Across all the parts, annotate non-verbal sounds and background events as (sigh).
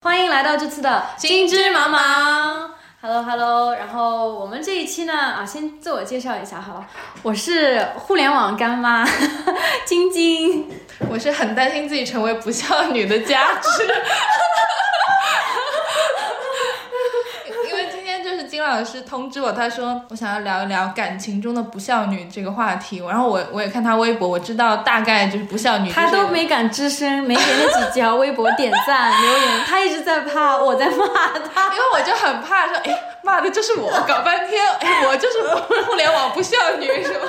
欢迎来到这次的金枝茫茫。Hello Hello，然后我们这一期呢啊，先自我介绍一下好了，我是互联网干妈 (laughs) 晶晶。我是很担心自己成为不孝女的佳芝，因为今天就是金老师通知我，他说我想要聊一聊感情中的不孝女这个话题，然后我我也看他微博，我知道大概就是不孝女，他都没敢吱声，没给那几条微博点赞留言，他一直在怕我在骂他，(laughs) 因为我就很怕说，哎，骂的就是我，搞半天，哎，我就是互联网不孝女是吧？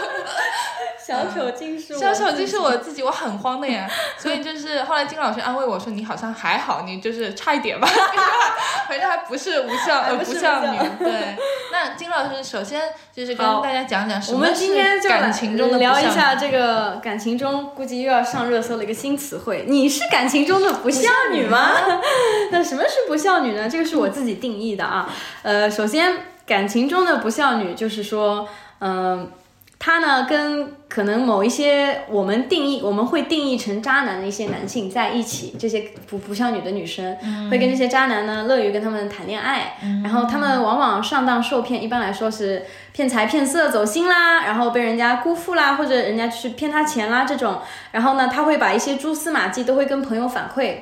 小丑竟是我，小丑竟是我自己，我很慌的呀。(laughs) 所以就是后来金老师安慰我说，你好像还好，你就是差一点吧，(laughs) 反正还不是无效呃不孝女。(laughs) 对，那金老师首先就是跟大家讲讲什我么是们今天就感情中的聊一下这个感情中估计又要上热搜的一个新词汇，你是感情中的不孝女吗？那什么是不孝女呢？这个是我自己定义的啊。呃，首先感情中的不孝女就是说，嗯、她呢跟可能某一些我们定义我们会定义成渣男的一些男性在一起，这些不不像女的女生、会跟这些渣男呢乐于跟他们谈恋爱，然后他们往往上当受骗，一般来说是骗财骗色走心啦，然后被人家辜负啦，或者人家去骗他钱啦这种，然后呢他会把一些蛛丝马迹都会跟朋友反馈。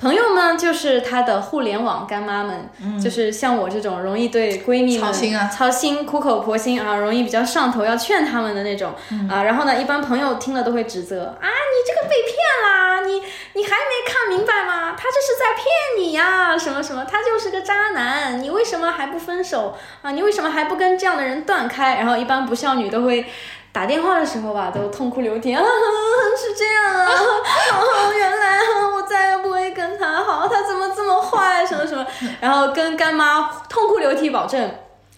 朋友呢，就是她的互联网干妈们，就是像我这种容易对闺蜜们操心啊操心、苦口婆心啊，容易比较上头，要劝他们的那种、啊。然后呢，一般朋友听了都会指责啊，你这个被骗啦，你你还没看明白吗？他这是在骗你呀、什么什么，他就是个渣男，你为什么还不分手啊？你为什么还不跟这样的人断开？然后一般不孝女都会。打电话的时候吧，都痛哭流涕啊，是这样啊，哦，原来啊我再也不会跟他好，他怎么这么坏，什么什么，(laughs) 然后跟干妈痛哭流涕保证。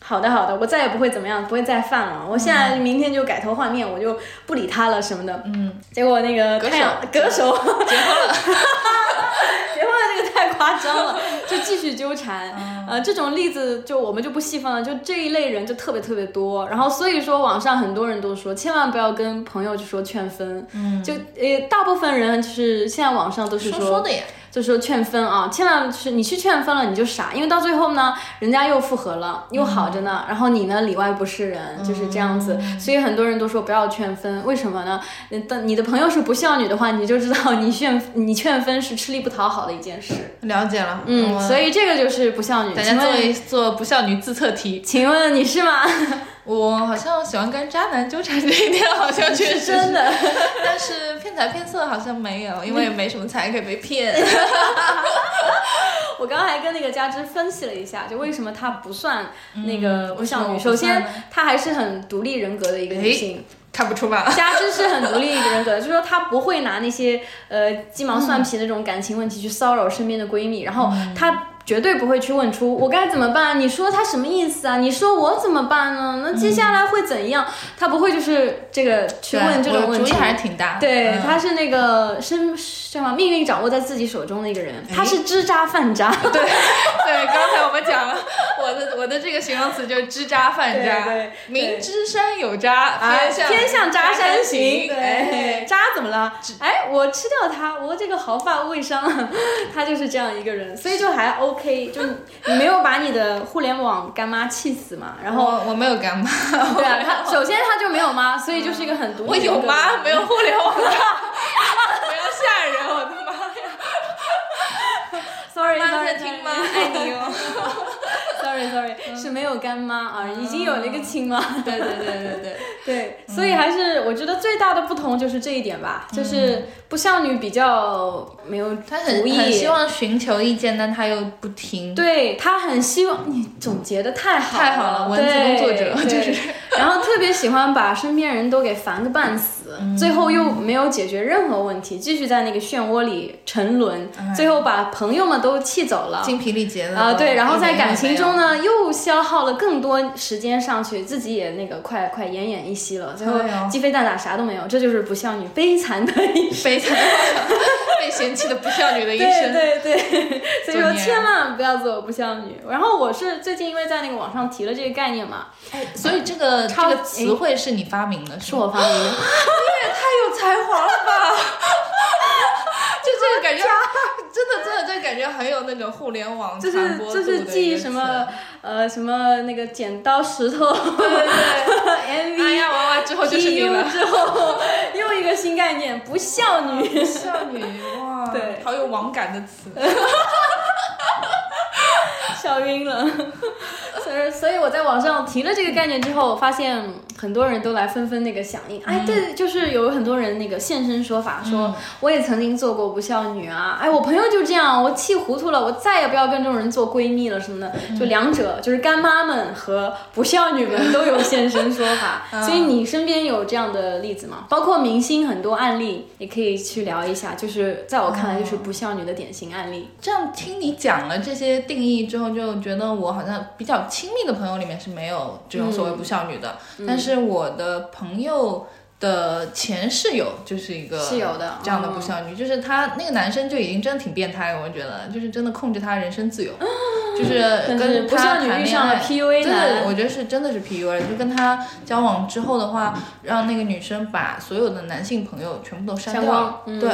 好的，好的，我再也不会怎么样，不会再犯了。我现在明天就改头换面，我就不理他了什么的。嗯，结果那个歌太阳手歌手结婚了，(laughs) 结婚了，这个太夸张了，(laughs) 就继续纠缠。呃，这种例子就我们就不细分了，就这一类人就特别特别多。然后所以说，网上很多人都说，千万不要跟朋友就说劝分。嗯，就呃，大部分人就是现在网上都是说说的呀，就说劝分啊，千万就是你去劝分了你就傻，因为到最后呢，人家又复合了，又好着呢，然后你呢里外不是人，就是这样子。所以很多人都说不要劝分，为什么呢？你的你的朋友是不孝女的话，你就知道你劝 (laughs) 你劝分是吃力不讨好的一件事。了解了。嗯，所以这个就是不孝女。大家做一做不孝女自测题。请问你是吗？(laughs) 我好像喜欢跟渣男纠缠这一点，好像确实的。(laughs) 但是骗财骗色好像没有，因为也 (laughs) 没什么财可以被骗。(laughs) 我刚刚还跟那个佳芝分析了一下，就为什么她不算那个我不首先，她还是很独立人格的一个女性。看不出吧？佳芝是很独立人格的，就是说她不会拿那些呃鸡毛蒜皮的那种感情问题去骚扰身边的闺蜜，然后她绝对不会去问出我该怎么办？你说他什么意思啊？你说我怎么办呢？那接下来会怎样？他不会就是这个去问这种问题。我主意还是挺大。对，嗯她是那个生什么命运掌握在自己手中的一个人，他是知渣犯渣。(laughs) 对对，刚才我们讲了，我的我的这个形容词就是知渣犯渣，对对明知山有渣，偏，向偏向渣山行。对哎，，渣怎么了？哎，我吃掉他，我这个毫发未伤，(laughs) 他就是这样一个人，所以就还 OK，就你没有把你的互联网干妈气死嘛。(laughs) 然后，我我没有干妈，对啊，(laughs) 他首先他就没有妈，所以就是一个很独我立人格的有妈，没有互联网妈，(laughs) 不要吓人，我的妈呀！Sorry，妈 sorry，在听吗？爱你哦。Sorry Sorry，是没有干妈啊，已经有了一个亲妈。对对对对对，对，所以还是我觉得最大的不同就是这一点吧，就是不孝女比较没有她很主意，很希望寻求意见，但她又不听。对她很希望你总结的太好太好了文字工作者就是。然后特别喜欢把身边人都给烦个半死，嗯。最后又没有解决任何问题，继续在那个漩涡里沉沦，哎。最后把朋友们都气走了。精疲力竭了啊、对，然后在感情也没有中呢，又消耗了更多时间上去，自己也那个快快奄奄一息了，最后鸡飞蛋打啥都没有，这就是不孝女悲惨的一生。(laughs) 悲惨的被嫌弃的不孝女的一生。对 (laughs) 对，(laughs) 所以说千万不要做不孝女。然后我是最近因为在那个网上提了这个概念嘛，所以这个这个词汇是你发明的，是？我发明的。太有才华了这个感觉，真的真的这感觉很有那种互联网就传播度的一个是记什么呃什么那个剪刀石头对对对，MV (laughs) 哎呀娃娃之后就是你了。之后又一个新概念，不孝女。(laughs) 孝女哇，对好有网感的词。(laughs) 笑晕了。所以，所以我在网上提了这个概念之后，我发现很多人都来纷纷那个响应。哎，对，就是有很多人那个现身说法，说我也曾经做过不孝女啊。哎，我朋友就这样，我气糊涂了，我再也不要跟这种人做闺蜜了什么的。就两者，就是干妈们和不孝女们都有现身说法。(laughs) 所以你身边有这样的例子吗？包括明星很多案例，也可以去聊一下。就是在我看来，就是不孝女的典型案例。这样听你讲了这些定义之后，就觉得我好像比较亲密的朋友里面是没有这种所谓不孝女的，但是我的朋友。的前室友就是一个是有的这样的不孝女，就是他那个男生就已经真的挺变态了，我觉得就是真的控制他人身自由，(gasps) 就是跟他不孝女谈恋遇上了爱 PUA 对我觉得是真的是 PUA，就跟他交往之后的话，让那个女生把所有的男性朋友全部都删删掉对，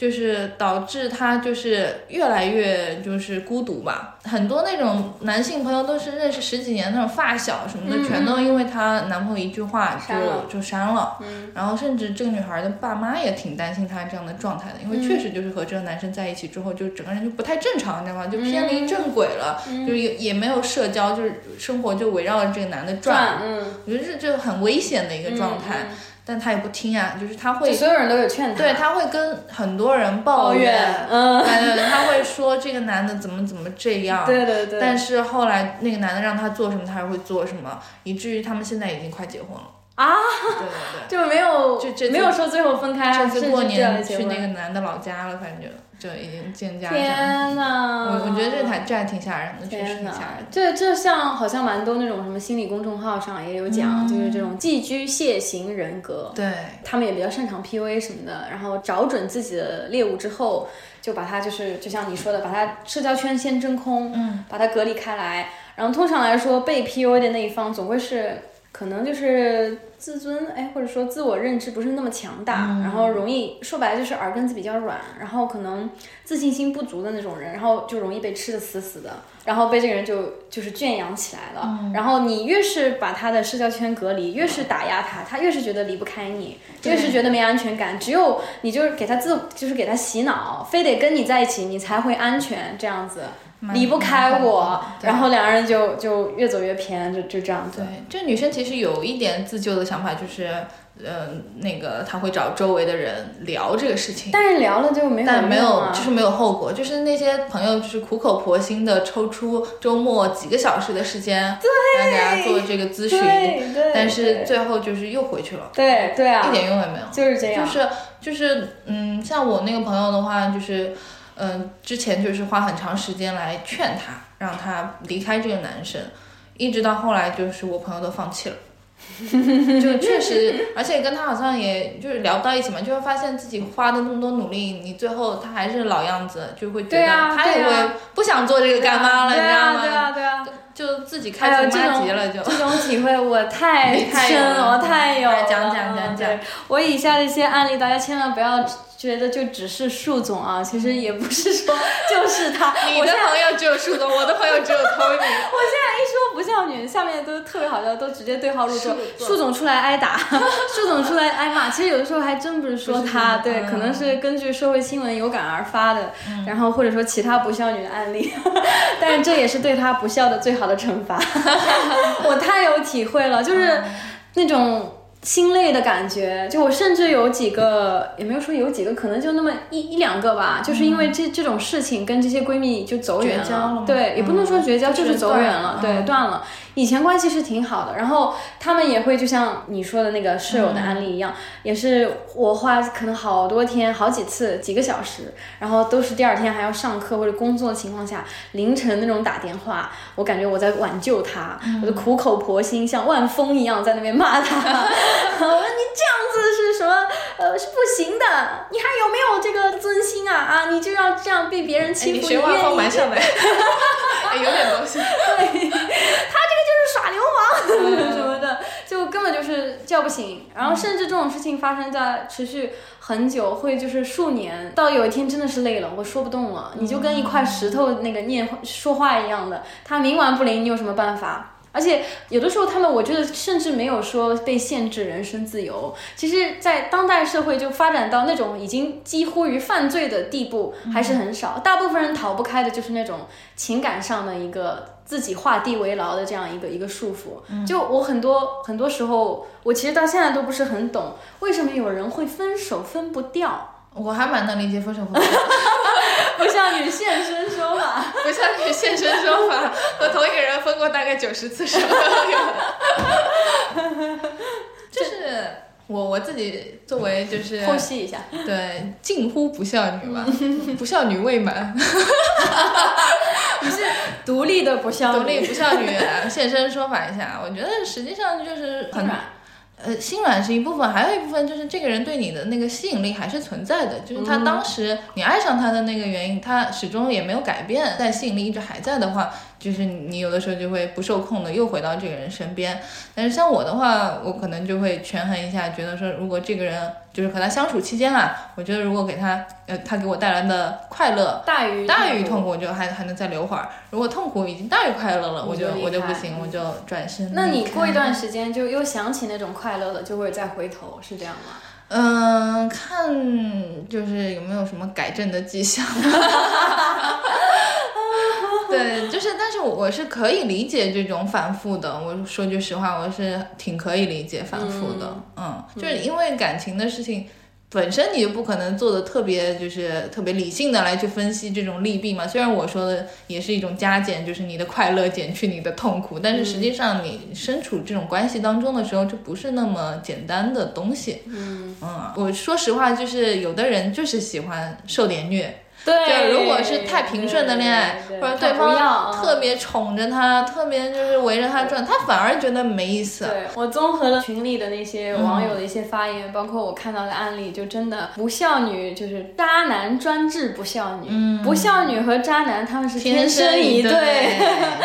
就是导致他就是越来越就是孤独吧。很多那种男性朋友都是认识十几年那种发小什么的，全都因为她男朋友一句话就就删了。然后甚至这个女孩的爸妈也挺担心她这样的状态的，因为确实就是和这个男生在一起之后，就整个人就不太正常，你知道吗？就偏离正轨了，就是也也没有社交，就是生活就围绕着这个男的转。我觉得这就很危险的一个状态，但他也不听啊，就是他会所有人都有劝他，对，他会跟很多人抱抱怨，嗯，对对对，他会说这个男的怎么怎么这样，对对对，但是后来那个男的让他做什么，他还会做什么，以至于他们现在已经快结婚了。啊，对对对。就没有就这没有说最后分开，这次过年去那个男的老家了，反正就就已经见家长。天呐，我我觉得这还这还挺吓人的，确实挺吓人。，这这像好像蛮多那种什么心理公众号上也有讲，就是这种寄居蟹型人格，对，他们也比较擅长 PUA 什么的，然后找准自己的猎物之后，就把它就是就像你说的，把它社交圈先真空，嗯，把它隔离开来。然后通常来说，被 PUA 的那一方总归是可能就是自尊，哎，或者说自我认知不是那么强大，嗯然后容易说白了就是耳根子比较软，然后可能自信心不足的那种人，然后就容易被吃的死死的，然后被这个人就就是圈养起来了。嗯然后你越是把他的社交圈隔离，越是打压他，他越是觉得离不开你，越是觉得没安全感。只有你就是给他自，就是给他洗脑，非得跟你在一起，你才会安全，这样子。蛮离不开我然后两个人就就越走越偏，就就这样子。对，这女生其实有一点自救的想法，就是，呃，那个她会找周围的人聊这个事情。但是聊了就没有但没有，就是没有后果，就是那些朋友就是苦口婆心的抽出周末几个小时的时间来给他做这个咨询，但是最后就是又回去了，对对啊，一点用也没有。就是这样，就是就是嗯，像我那个朋友的话，就是嗯、之前就是花很长时间来劝他，让他离开这个男生，一直到后来就是我朋友都放弃了。(laughs) 就确实，而且跟他好像也就是聊不到一起嘛，就会发现自己花的那么多努力，你最后他还是老样子，就会觉得他也会不想做这个干妈了，对你知道吗？啊对啊对啊，就自己哎开出呦这种妈级了，就 (laughs) 这种体会我太深 (laughs) 了我太有了。讲讲讲讲我以下的一些案例，大家千万不要觉得就只是树总啊，其实也不是说 (laughs) 就是他。你的我现在朋友只有树总，(laughs) 我的朋友只有 Tony。我现在一说不孝女，下面都特别好笑，都直接对号入座树。总出来挨打，(laughs) 树总出来挨骂。其实有的时候还真不是说他，对，可能是根据社会新闻有感而发的，然后或者说其他不孝女的案例，但是这也是对他不孝的最好的惩罚。我太有体会了，就是那种。心累的感觉，就我甚至有几个，也没有说有几个，可能就那么一一两个吧，就是因为这这种事情跟这些闺蜜就走远了。对，也不能说绝交，嗯就是走远了。对，断了。以前关系是挺好的，然后他们也会就像你说的那个室友的案例一样，也是我花可能好多天、好几次、几个小时，然后都是第二天还要上课或者工作的情况下，凌晨那种打电话，我感觉我在挽救他，我就苦口婆心像万峰一样在那边骂他，(laughs) 我说你这样子是什么？呃，是不行的，你还有没有这个尊心啊？啊，你就要这样被别人欺负，哎你学万峰蛮像的，(laughs) 哎，有点东西。对，他这个流氓 (laughs) 什么的，就根本就是叫不醒，然后甚至这种事情发生在持续很久，会就是数年，到有一天真的是累了，我说不动了，你就跟一块石头那个念说话一样的，他冥顽不灵，你有什么办法？而且有的时候，他们我觉得甚至没有说被限制人身自由。其实，在当代社会就发展到那种已经几乎于犯罪的地步，还是很少。大部分人逃不开的就是那种情感上的一个自己画地为牢的这样一个一个束缚。就我很多很多时候，我其实到现在都不是很懂，为什么有人会分手分不掉。我还蛮能理解分手分不掉。(laughs) 不像你现身说法，(laughs) 不像你现身说法，和同一个人分过大概九十次手。(laughs) 就是我我自己作为就是剖析一下，对近乎不孝女吧，(laughs) 不孝女未满。你是独立的不孝女，独立不孝女现身说法一下，我觉得实际上就是很。呃，心软是一部分，还有一部分就是这个人对你的那个吸引力还是存在的，就是他当时你爱上他的那个原因，他始终也没有改变，但吸引力一直还在的话。就是你有的时候就会不受控的又回到这个人身边，但是像我的话，我可能就会权衡一下，觉得说如果这个人就是和他相处期间啊，我觉得如果给他呃他给我带来的快乐大于大于痛苦，我就还还能再留会儿；如果痛苦已经大于快乐了，我就我就不行，我就转身。那你过一段时间就又想起那种快乐了，就会再回头，是这样吗？嗯，看就是有没有什么改正的迹象。(laughs) 对，就是，但是我是可以理解这种反复的。我说句实话，我是挺可以理解反复的。嗯，就是因为感情的事情本身，你就不可能做的特别，就是特别理性的来去分析这种利弊嘛。虽然我说的也是一种加减，就是你的快乐减去你的痛苦，但是实际上你身处这种关系当中的时候，就不是那么简单的东西。嗯嗯，我说实话，就是有的人就是喜欢受点虐。对，如果是太平顺的恋爱，或者对方特别宠着他，特别就是围着他转，他反而觉得没意思。对我综合了群里的那些网友的一些发言，包括我看到的案例，就真的不孝女就是渣男专治不孝女，不孝女和渣男他们是天生一对。(laughs)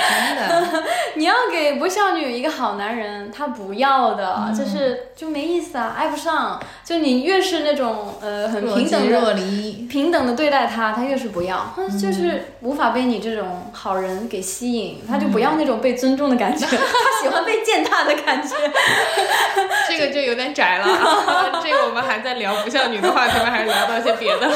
真的，你要给不孝女一个好男人，他不要的，就是就没意思啊，爱不上。就你越是那种呃很平等的平等的对待他。他越是不要，他就是无法被你这种好人给吸引，他就不要那种被尊重的感觉，(laughs) 他喜欢被践踏的感觉。(laughs) 这个就有点窄了，这个我们还在聊不像女的话题吗？还是聊到一些别的？(laughs)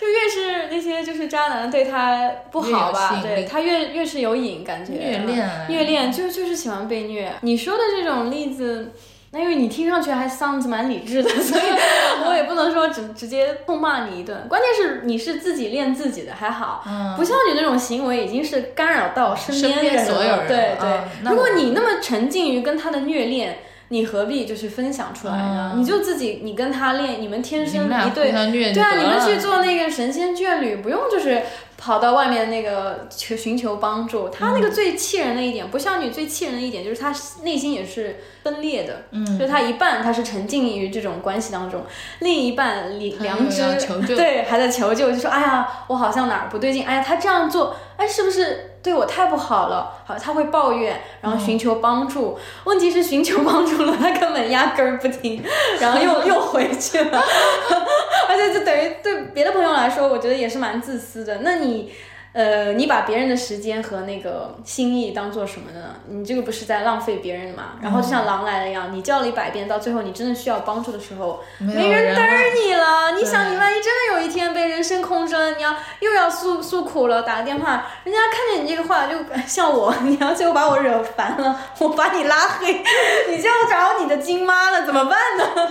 就越是那些就是渣男对他不好吧，对他越越是有瘾感觉。虐恋，虐恋就就是喜欢被虐。你说的这种例子。那因为你听上去还 sounds 蛮理智的，所以 (laughs) 我也不能说直直接痛骂你一顿。关键是你是自己练自己的还好，不像你那种行为已经是干扰到身边人了。对对，如果你那么沉浸于跟他的虐恋，你何必就是分享出来呢？你就自己你跟他练，你们天生一对，对啊，你们去做那个神仙眷侣，不用就是。跑到外面那个求寻求帮助，他那个最气人的一点，不像女最气人的一点，就是他内心也是分裂的，嗯，就是他一半他是沉浸于这种关系当中，另一半良良知 (laughs) 对还在求救，就说哎呀，我好像哪儿不对劲，哎呀，他这样做，哎，是不是？对我太不好了，好，他会抱怨，然后寻求帮助。问题是寻求帮助了，他根本压根儿不听，然后又 (laughs) 又回去了。(laughs) 而且就等于对别的朋友来说，我觉得也是蛮自私的。那你。呃，你把别人的时间和那个心意当做什么呢？你这个不是在浪费别人吗？然后就像狼来了一样，你叫了一百遍，到最后你真的需要帮助的时候，没人嘚儿你了。你想，你万一真的有一天被人生空了，你要又要诉诉苦了，打个电话，人家看见你这个话，就像我，你要最后把我惹烦了，(laughs) 我把你拉黑，你就要找你的金妈了，怎么办呢？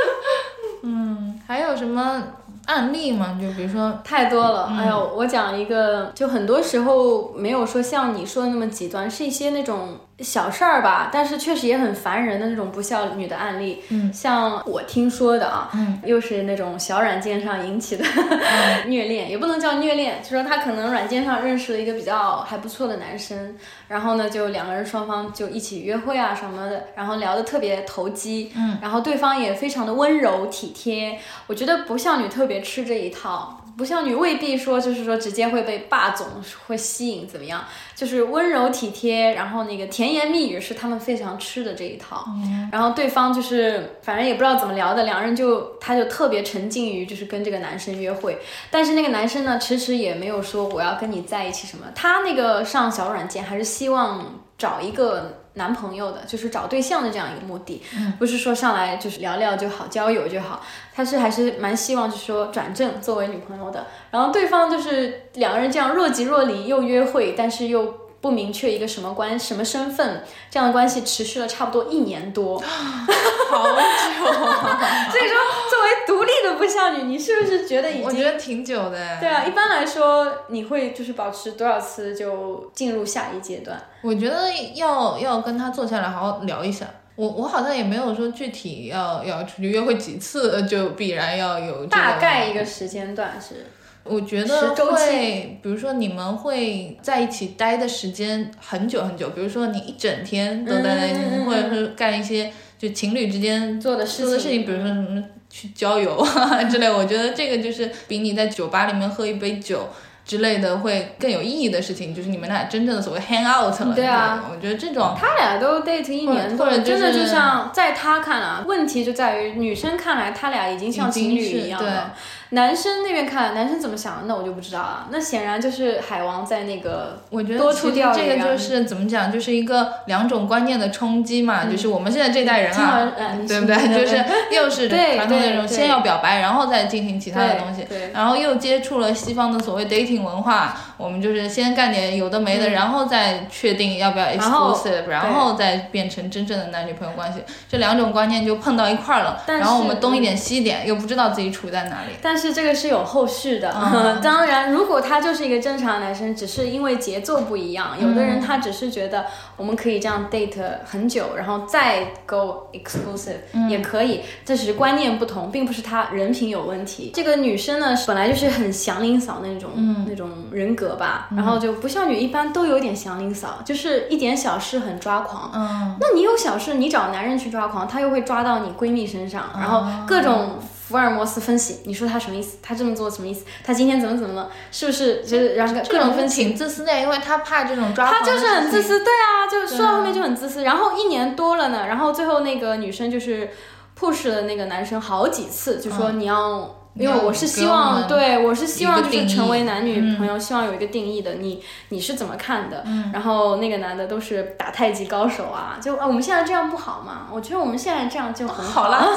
(laughs) 嗯，还有什么？案例嘛，就比如说太多了。哎呦，我讲一个，就很多时候没有说像你说的那么极端，是一些那种。小事儿吧，但是确实也很烦人的那种不孝女的案例。嗯，像我听说的啊，嗯，又是那种小软件上引起的 (laughs) 虐恋，也不能叫虐恋，就说他可能软件上认识了一个比较还不错的男生，然后呢，就两个人双方就一起约会啊什么的，然后聊得特别投机，嗯，然后对方也非常的温柔体贴。我觉得不孝女特别吃这一套。不像女未必说就是说直接会被霸总会吸引怎么样，就是温柔体贴，然后那个甜言蜜语是他们非常吃的这一套。然后对方就是反正也不知道怎么聊的，两人就他就特别沉浸于就是跟这个男生约会，但是那个男生呢迟迟也没有说我要跟你在一起什么，他那个上小软件还是希望找一个。男朋友的，就是找对象的这样一个目的，不是说上来就是聊聊就好，交友就好，他是还是蛮希望就是说转正作为女朋友的。然后对方就是两个人这样若即若离，又约会，但是又不明确一个什么关什么身份，这样的关系持续了差不多一年多，好久啊！(laughs) 所以说，作为独立的不孝女，你是不是觉得已经？我觉得挺久的。对啊，一般来说，你会就是保持多少次就进入下一阶段？我觉得要要跟他坐下来好好聊一下。我我好像也没有说具体要要出去约会几次，就必然要有大概一个时间段是。我觉得会，比如说你们会在一起待的时间很久很久，比如说你一整天都待在一起，或者是干一些就情侣之间做的事情，比如说什么去郊游啊之类。我觉得这个就是比你在酒吧里面喝一杯酒。之类的会更有意义的事情，就是你们俩真正的所谓 hang out 了。对啊，我觉得这种他俩都 date 一年多，真的就像在他看来，问题就在于女生看来他俩已经像情侣一样了。男生那边看，男生怎么想，那我就不知道了。那显然就是海王在那个，我觉得其实这个就是怎么讲，就是一个两种观念的冲击嘛。就是我们现在这代人啊，对不对？就是又是传统那种先要表白，然后再进行其他的东西，然后又接触了西方的所谓 dating 文化。我们就是先干点有的没的，然后再确定要不要 exclusive，然后再变成真正的男女朋友关系。这两种观念就碰到一块儿了，然后我们东一点西一点，又不知道自己处在哪里。但是这个是有后续的。(laughs) 当然，如果他就是一个正常男生，只是因为节奏不一样，有的人他只是觉得我们可以这样 date 很久，然后再 go exclusive 也可以，这只是观念不同，并不是他人品有问题。这个女生呢，本来就是很祥林嫂那种那种人格。吧，然后就不孝女一般都有点祥林嫂，就是一点小事很抓狂。嗯，那你有小事，你找男人去抓狂，他又会抓到你闺蜜身上，然后各种福尔摩斯分析，你说他什么意思？他这么做什么意思？他今天怎么怎么了？是不是？就是然后各种分析。挺自私的，因为他怕这种抓狂。他就是很自私，对啊，就说到后面就很自私。然后一年多了呢，然后最后那个女生就是 push 了那个男生好几次，就说你要。因为我是希望，对我是希望就是成为男女朋友，希望有一个定义的。你你是怎么看的？然后那个男的都是打太极高手啊，就啊我们现在这样不好吗？我觉得我们现在这样就很好了。(laughs)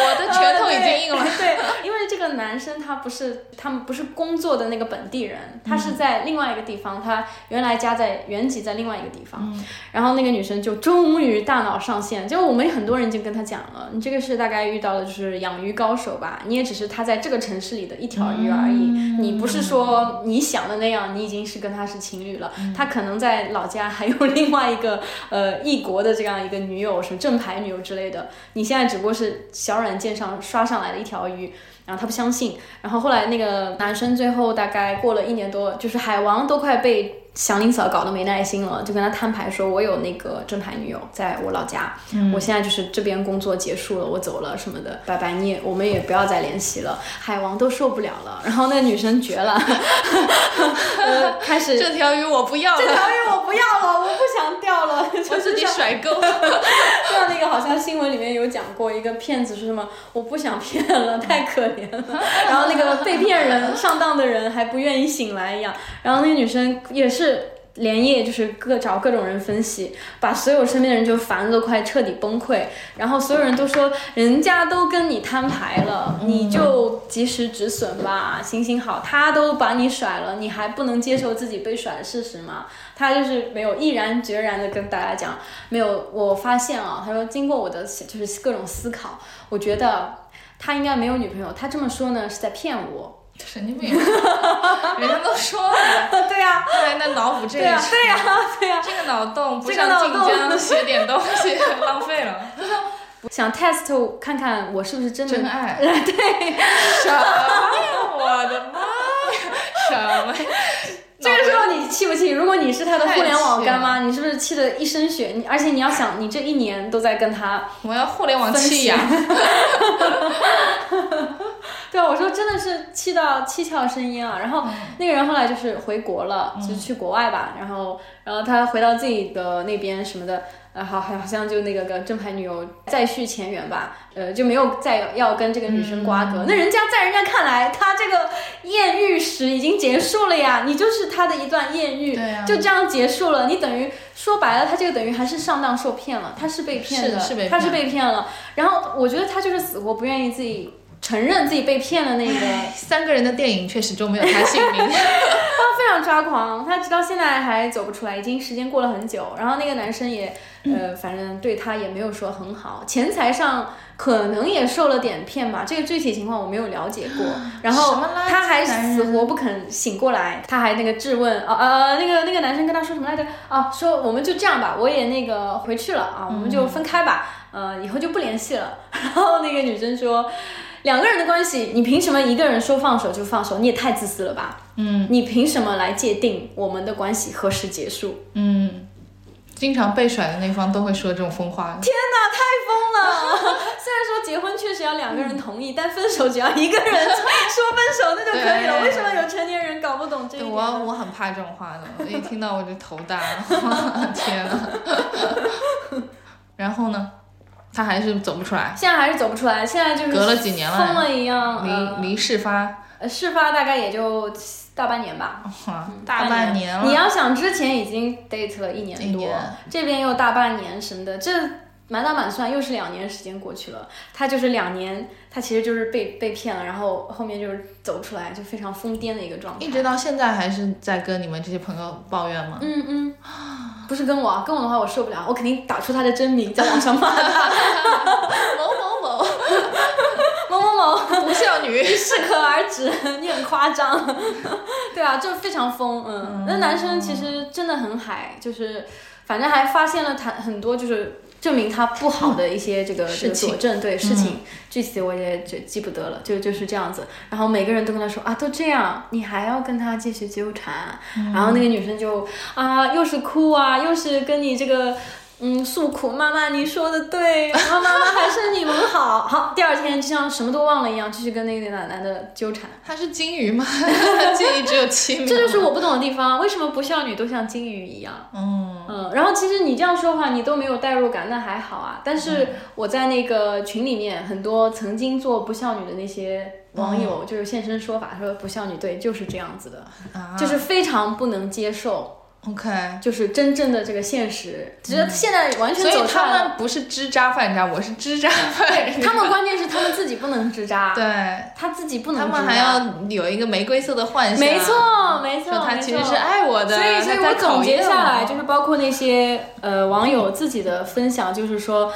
我的拳头已经硬了。对，因为这个男生他不是他们不是工作的那个本地人，他是在另外一个地方，他原来家在原籍在另外一个地方。然后那个女生就终于大脑上线，就我们很多人就跟他讲了，你这个是大概遇到的就是养鱼高手吧。你也只是他在这个城市里的一条鱼而已，你不是说你想的那样，你已经是跟他是情侣了。他可能在老家还有另外一个呃异国的这样一个女友，什么正牌女友之类的。你现在只不过是小软件上刷上来的一条鱼，然后他不相信。然后后来那个男生最后大概过了一年多，就是海王都快被。祥林嫂搞得没耐心了，就跟他摊牌说：“我有那个正牌女友在我老家，我现在就是这边工作结束了，我走了什么的，拜拜，你也我们也不要再联系了。”海王都受不了了，然后那女生绝了，(laughs) 开始这条鱼我不要了，这条鱼我不要了，我不想钓了，(laughs) 就是你甩钩。(laughs) 像那个好像新闻里面有讲过一个骗子说什么，我不想骗了，太可怜了。然后那个被骗人上当的人还不愿意醒来一样，然后那个女生也是。连夜就是各找各种人分析，把所有身边的人就烦的都快彻底崩溃。然后所有人都说，人家都跟你摊牌了，你就及时止损吧，行行好。他都把你甩了，你还不能接受自己被甩的事实吗？他就是没有毅然决然的跟大家讲，没有。我发现啊，他说经过我的就是各种思考，我觉得他应该没有女朋友。他这么说呢，是在骗我。神经病，(laughs) 人家都说了，(laughs) 对呀，来那脑补这个，对呀，对呀，这个脑洞不像晋江写点东西，(laughs) 浪费了。想 test 看看我是不是真的真爱，对，什么呀，我的妈呀，什么？这个时候你气不气？如果你是他的互联网干妈，你是不是气得一身血？你而且你要想，你这一年都在跟他，我要互联网气呀。(laughs) 对啊，我说真的是气到七窍生烟啊。然后那个人后来就是回国了，就是去国外吧。然后，然后他回到自己的那边什么的。呃，好，好像就那个个正牌女友再续前缘吧，呃，就没有再要跟这个女生瓜葛。那人家在人家看来，他这个艳遇史已经结束了呀，你就是他的一段艳遇，就这样结束了。你等于说白了，他这个等于还是上当受骗了，他是被骗的，他是被骗了。然后我觉得他就是死活不愿意自己承认自己被骗了。那个三个人的电影却始终没有他姓名。(laughs) 他非常抓狂，他直到现在还走不出来，已经时间过了很久。然后那个男生也，呃，反正对他也没有说很好，钱财上可能也受了点骗吧。这个具体情况我没有了解过。然后他还死活不肯醒过来，他还那个质问，啊呃，那个那个男生跟他说什么来着？啊，说我们就这样吧，我也那个回去了啊，我们就分开吧，呃，以后就不联系了。(laughs) 然后那个女生说。两个人的关系，你凭什么一个人说放手就放手？你也太自私了吧！嗯，你凭什么来界定我们的关系何时结束？嗯，经常被甩的那方都会说这种疯话。天哪，太疯了！(laughs) 虽然说结婚确实要两个人同意，但分手只要一个人说分手那就可以了。为什么有成年人搞不懂这个？我我很怕这种话的，我一听到我就头大。(laughs) 天哪！(laughs) 然后呢？他还是走不出来，现在还是走不出来，现在就是隔了几年了，疯了一样。离离事发，呃，事发大概也就大半年吧，大半年了。你要想之前已经 date 了一年多，这边又大半年什么的，这满打满算又是两年时间过去了。他就是两年，他其实就是被被骗了，然后后面就是走不出来，就非常疯癫的一个状态。一直到现在还是在跟你们这些朋友抱怨吗？嗯嗯。不是跟我，跟我的话我受不了，我肯定打出他的真名在网上骂他，(laughs) 某某某，(laughs) 某某某，不孝女，适可而止，你很夸张，(laughs) 对啊，就非常疯，嗯，那男生其实真的很海，就是反正还发现了他很多就是。证明他不好的一些这个这个佐证，对事情具体我也就记不得了，就就是这样子。然后每个人都跟他说啊，都这样，你还要跟他继续纠缠？然后那个女生就啊，又是哭啊，又是跟你这个。嗯，诉苦，妈妈，你说的对，妈妈还是你们好。好，第二天就像什么都忘了一样，继续跟那个奶奶的纠缠。她是金鱼吗？(laughs) 记忆只有七秒。这就是我不懂的地方，为什么不孝女都像金鱼一样？嗯嗯。然后其实你这样说话，你都没有代入感，那还好啊。但是我在那个群里面，很多曾经做不孝女的那些网友，就是现身说法，说不孝女对就是这样子的，就是非常不能接受。OK，就是真正的这个现实，其实现在完全走所以他们不是支渣饭渣，我是支渣犯。他们关键是他们自己不能支渣，对，他自己不能。他们还要有一个玫瑰色的幻想。没错，没错，他其实是爱我的。所以，所以我总结下来就是，包括那些呃网友自己的分享，就是说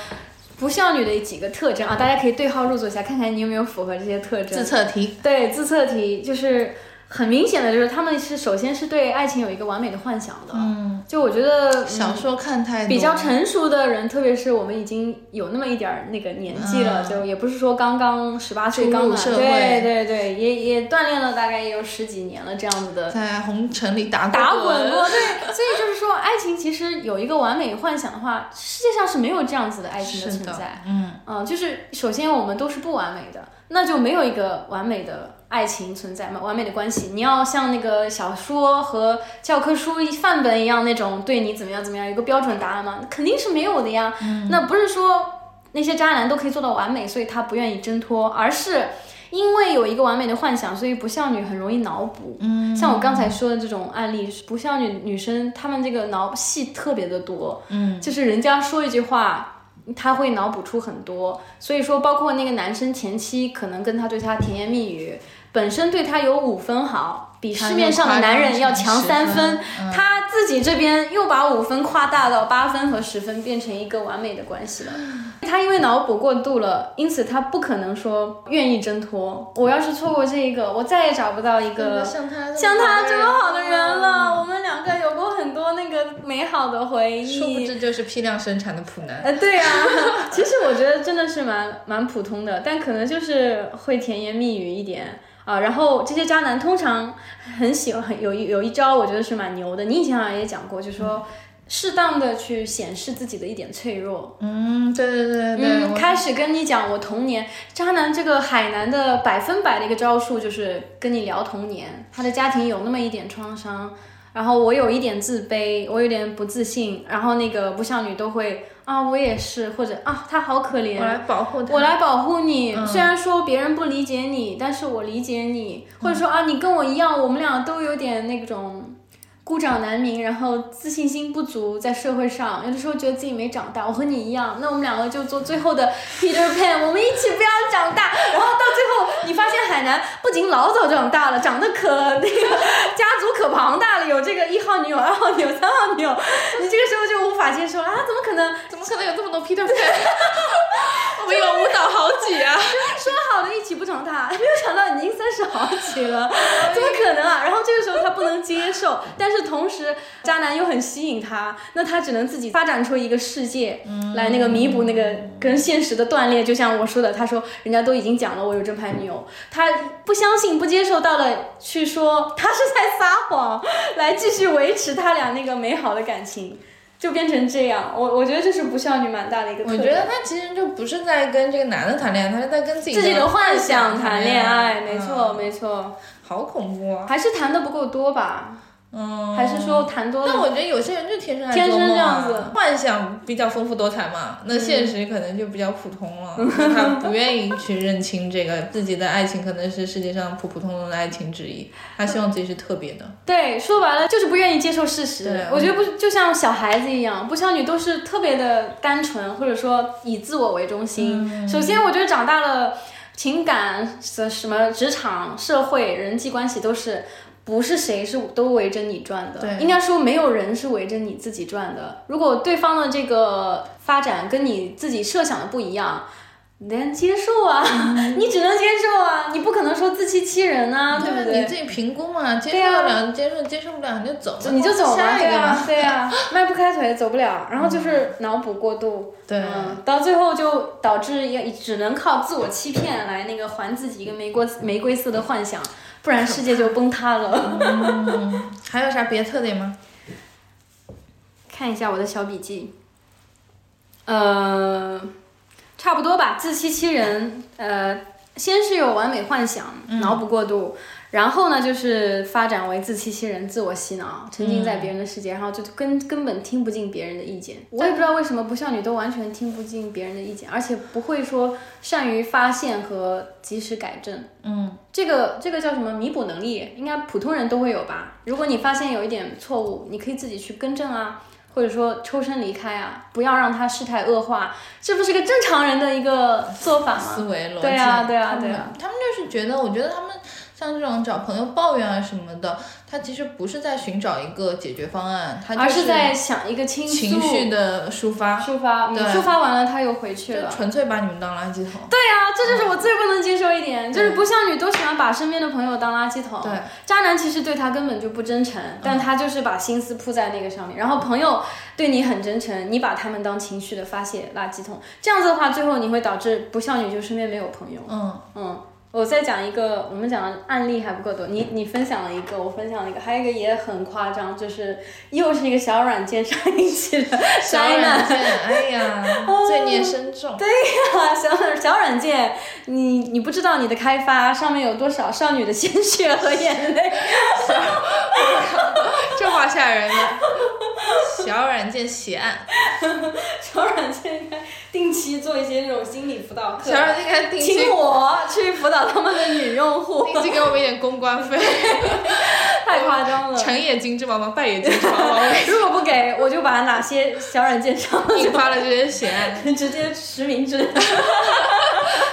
不孝女的几个特征啊，大家可以对号入座一下，看看你有没有符合这些特征。自测题。对，自测题就是。很明显的就是他们是首先是对爱情有一个完美的幻想的，嗯，就我觉得小说看太多，比较成熟的人，特别是我们已经有那么一点儿那个年纪了，就也不是说刚刚十八岁刚满，对对对，也也锻炼了大概也有十几年了这样子的，在红尘里打打滚过，对，所以就是说爱情其实有一个完美幻想的话，世界上是没有这样子的爱情的存在，嗯嗯，就是首先我们都是不完美的，那就没有一个完美的。爱情存在吗？完美的关系，你要像那个小说和教科书范本一样那种对你怎么样怎么样有个标准答案吗？肯定是没有的呀。那不是说那些渣男都可以做到完美，所以他不愿意挣脱，而是因为有一个完美的幻想，所以不孝女很容易脑补。嗯，像我刚才说的这种案例，不孝女女生她们这个脑戏特别的多。嗯，就是人家说一句话。他会脑补出很多，所以说包括那个男生前期可能跟他对他甜言蜜语，本身对他有五分好，比市面上的男人要强三分，他自己这边又把五分夸大到八分和十分，变成一个完美的关系了。他因为脑补过度了，因此他不可能说愿意挣脱。我要是错过这一个，我再也找不到一个像他像他这么好的人了。我们两个有过很多那个美好的回忆。殊不知就是批量生产的普男。呃，对啊，(laughs) 其实我觉得真的是蛮蛮普通的，但可能就是会甜言蜜语一点啊。然后这些渣男通常很喜欢很有一有一招，我觉得是蛮牛的。你以前好像也讲过，就说。适当的去显示自己的一点脆弱。嗯，对对对对，嗯，开始跟你讲我童年，渣男这个海南的百分百的一个招数就是跟你聊童年，他的家庭有那么一点创伤，然后我有一点自卑，我有点不自信，然后那个不孝女都会啊，我也是，或者啊，他好可怜，我来保护他。我来保护你。嗯虽然说别人不理解你，但是我理解你，或者说啊，你跟我一样，我们俩都有点那种。孤掌难鸣，然后自信心不足，在社会上有的时候觉得自己没长大。我和你一样，那我们两个就做最后的 Peter Pan，我们一起不要长大。然后到最后，你发现海南不仅老早长大了，长得可那个家族可庞大了，有这个一号女友、二号女友、三号女友，你这个时候就无法接受啊！(laughs) 怎么可能？怎么可能？有这么多 Peter Pan？我们有舞蹈好几啊！说好的一起不长大，没有想到已经三十好几了，怎么可能？啊？然后这个时候他不能？接受，但是同时渣男又很吸引他，那他只能？自己发展出一个世界来那个弥补那个跟现实的断裂。就像我说的，他说人家都已经讲了我有正牌女友，他不相信不接受，到了去说他是在撒谎，来继续维持他俩那个美好的感情。就变成这样，我我觉得这是不孝女蛮大的一个。我觉得他其实就不是在跟这个男的谈恋爱，他是在跟自己自己的幻想谈谈恋爱，没嗯错没错，好恐怖啊！还是谈的不够多吧？嗯，还是说谈多了？但我觉得有些人就天生爱天生这样子幻想比较丰富多彩嘛，那现实可能就比较普通了。他不愿意去认清这个自己的爱情，可能是世界上普普通通的爱情之一，他希望自己是特别的。对，说白了就是不愿意接受事实。我觉得不就像小孩子一样，不孝女都是特别的单纯，或者说以自我为中心。嗯首先，我觉得长大了，情感什什么职场、社会、人际关系都是。不是谁是都围着你转的，对。应该说没有人是围着你自己转的。如果对方的这个发展跟你自己设想的不一样，你得接受啊，(laughs) 你只能接受啊，你不可能说自欺欺人啊，对不对？你自己评估嘛，接受对啊。得了，接受接受不了你就走，你就走吧，下一个对啊嘛。，对啊，(laughs) 迈不开腿走不了，然后就是脑补过度，对。嗯，到最后就导致也只能靠自我欺骗来那个还自己一个玫瑰玫瑰色的幻想，不然世界就崩塌了。还有啥别的特点吗？看一下我的小笔记，呃，差不多吧，自欺欺人，呃，先是有完美幻想，脑补过度。然后呢，就是发展为自欺欺人、自我洗脑，沉浸在别人的世界，然后就根根本听不进别人的意见。我也不知道为什么不孝女都完全听不进别人的意见，而且不会说善于发现和及时改正。嗯，这个这个叫什么弥补能力？应该普通人都会有吧？如果你发现有一点错误，你可以自己去更正啊，或者说抽身离开啊，不要让他事态恶化，这不是个正常人的一个做法吗？思维逻辑。对啊对啊对啊他们就是觉得，我觉得他们像这种找朋友抱怨啊什么的，他其实不是在寻找一个解决方案，他就而是在想一个倾诉、情绪的抒发，抒发，嗯对抒发完了他又回去就了。纯粹把你们当垃圾桶。对啊，这就是我最不能接受一点，就是不孝女都喜欢把身边的朋友当垃圾桶。对，渣男其实对他根本就不真诚，但他就是把心思扑在那个上面。然后朋友对你很真诚，你把他们当情绪的发泄垃圾桶，这样子的话，最后你会导致不孝女就身边没有朋友。嗯，嗯，我再讲一个，我们讲的案例还不够多，你你分享了一个，我分享了一个，还有一个也很夸张，就是又是一个小软件上引起的 (laughs) 小灾难。软件，哎呀，罪孽深重。对，啊，小小软件，你你不知道你的开发上面有多少少女的鲜血和眼泪。(laughs) 这话吓人了。小软件血案，(laughs) 小软件应该定期做一些这种心理辅导课，小软件该定期请我去辅导 (laughs) 他们的女用户，定期给我们一点公关费。(laughs) 太夸张了。成也金枝毛毛，败也金枝毛毛，(laughs) 如果不给，我就把哪些小软件上引发了这些血案。直接实名制。